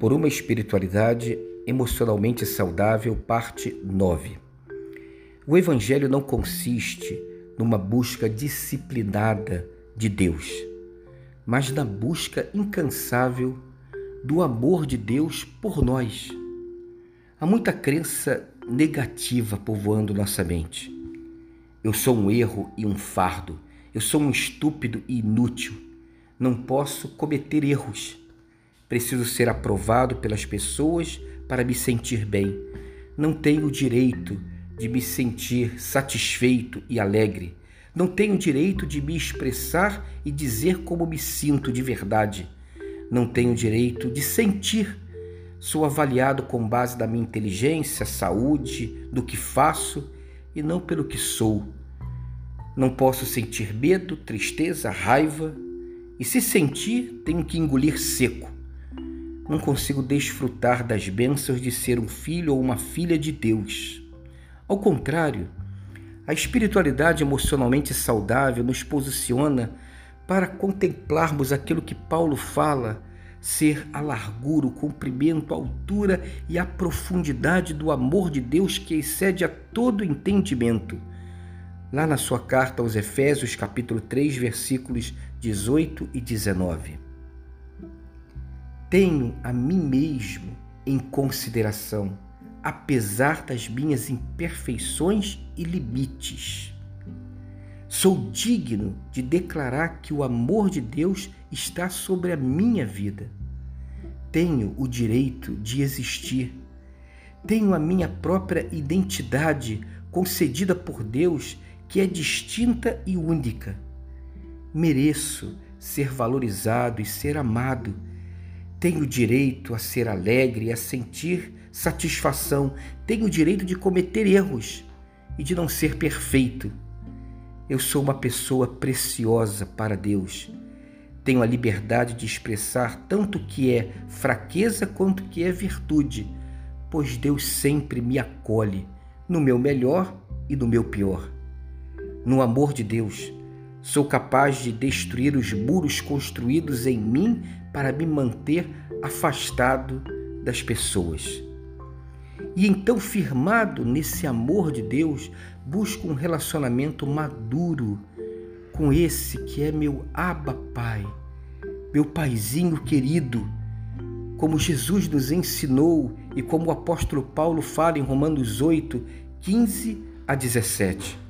por uma espiritualidade emocionalmente saudável, parte 9. O Evangelho não consiste numa busca disciplinada de Deus, mas na busca incansável do amor de Deus por nós. Há muita crença negativa povoando nossa mente. Eu sou um erro e um fardo. Eu sou um estúpido e inútil. Não posso cometer erros. Preciso ser aprovado pelas pessoas para me sentir bem. Não tenho o direito de me sentir satisfeito e alegre. Não tenho o direito de me expressar e dizer como me sinto de verdade. Não tenho o direito de sentir. Sou avaliado com base na minha inteligência, saúde, do que faço e não pelo que sou. Não posso sentir medo, tristeza, raiva, e se sentir, tenho que engolir seco não consigo desfrutar das bênçãos de ser um filho ou uma filha de Deus. Ao contrário, a espiritualidade emocionalmente saudável nos posiciona para contemplarmos aquilo que Paulo fala ser a largura, o comprimento, a altura e a profundidade do amor de Deus que excede a todo entendimento. Lá na sua carta aos Efésios, capítulo 3, versículos 18 e 19 tenho a mim mesmo em consideração, apesar das minhas imperfeições e limites. Sou digno de declarar que o amor de Deus está sobre a minha vida. Tenho o direito de existir. Tenho a minha própria identidade concedida por Deus, que é distinta e única. Mereço ser valorizado e ser amado tenho direito a ser alegre a sentir satisfação. Tenho direito de cometer erros e de não ser perfeito. Eu sou uma pessoa preciosa para Deus. Tenho a liberdade de expressar tanto o que é fraqueza quanto o que é virtude, pois Deus sempre me acolhe, no meu melhor e no meu pior. No amor de Deus, Sou capaz de destruir os muros construídos em mim para me manter afastado das pessoas. E então, firmado nesse amor de Deus, busco um relacionamento maduro com esse que é meu Abba Pai, meu Paizinho querido, como Jesus nos ensinou e como o apóstolo Paulo fala em Romanos 8, 15 a 17.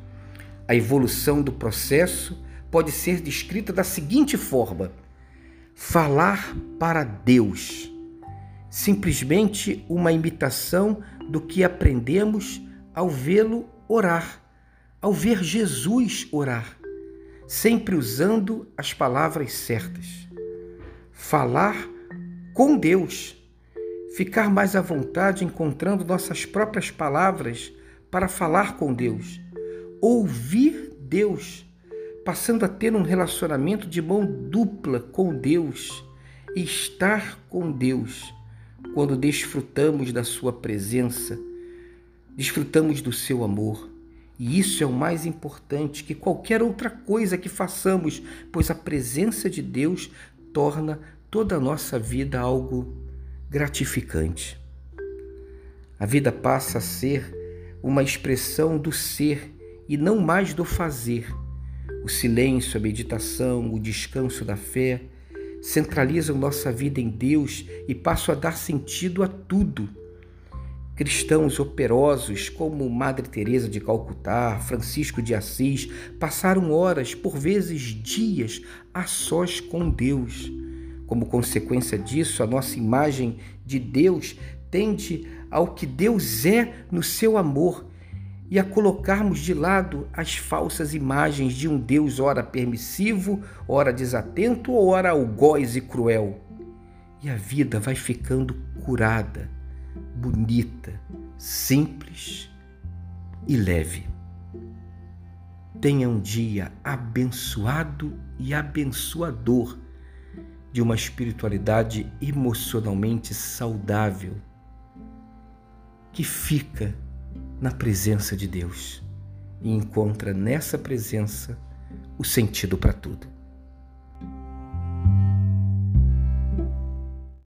A evolução do processo pode ser descrita da seguinte forma: falar para Deus. Simplesmente uma imitação do que aprendemos ao vê-lo orar, ao ver Jesus orar, sempre usando as palavras certas. Falar com Deus, ficar mais à vontade encontrando nossas próprias palavras para falar com Deus, ouvir Deus passando a ter um relacionamento de mão dupla com Deus, estar com Deus, quando desfrutamos da Sua presença, desfrutamos do Seu amor. E isso é o mais importante que qualquer outra coisa que façamos, pois a presença de Deus torna toda a nossa vida algo gratificante. A vida passa a ser uma expressão do ser e não mais do fazer o silêncio, a meditação, o descanso da fé centralizam nossa vida em Deus e passam a dar sentido a tudo. Cristãos operosos como Madre Teresa de Calcutá, Francisco de Assis, passaram horas, por vezes dias, a sós com Deus. Como consequência disso, a nossa imagem de Deus tende ao que Deus é no seu amor e a colocarmos de lado as falsas imagens de um Deus ora permissivo, ora desatento ora algoz e cruel. E a vida vai ficando curada, bonita, simples e leve. Tenha um dia abençoado e abençoador de uma espiritualidade emocionalmente saudável que fica na presença de Deus e encontra nessa presença o sentido para tudo.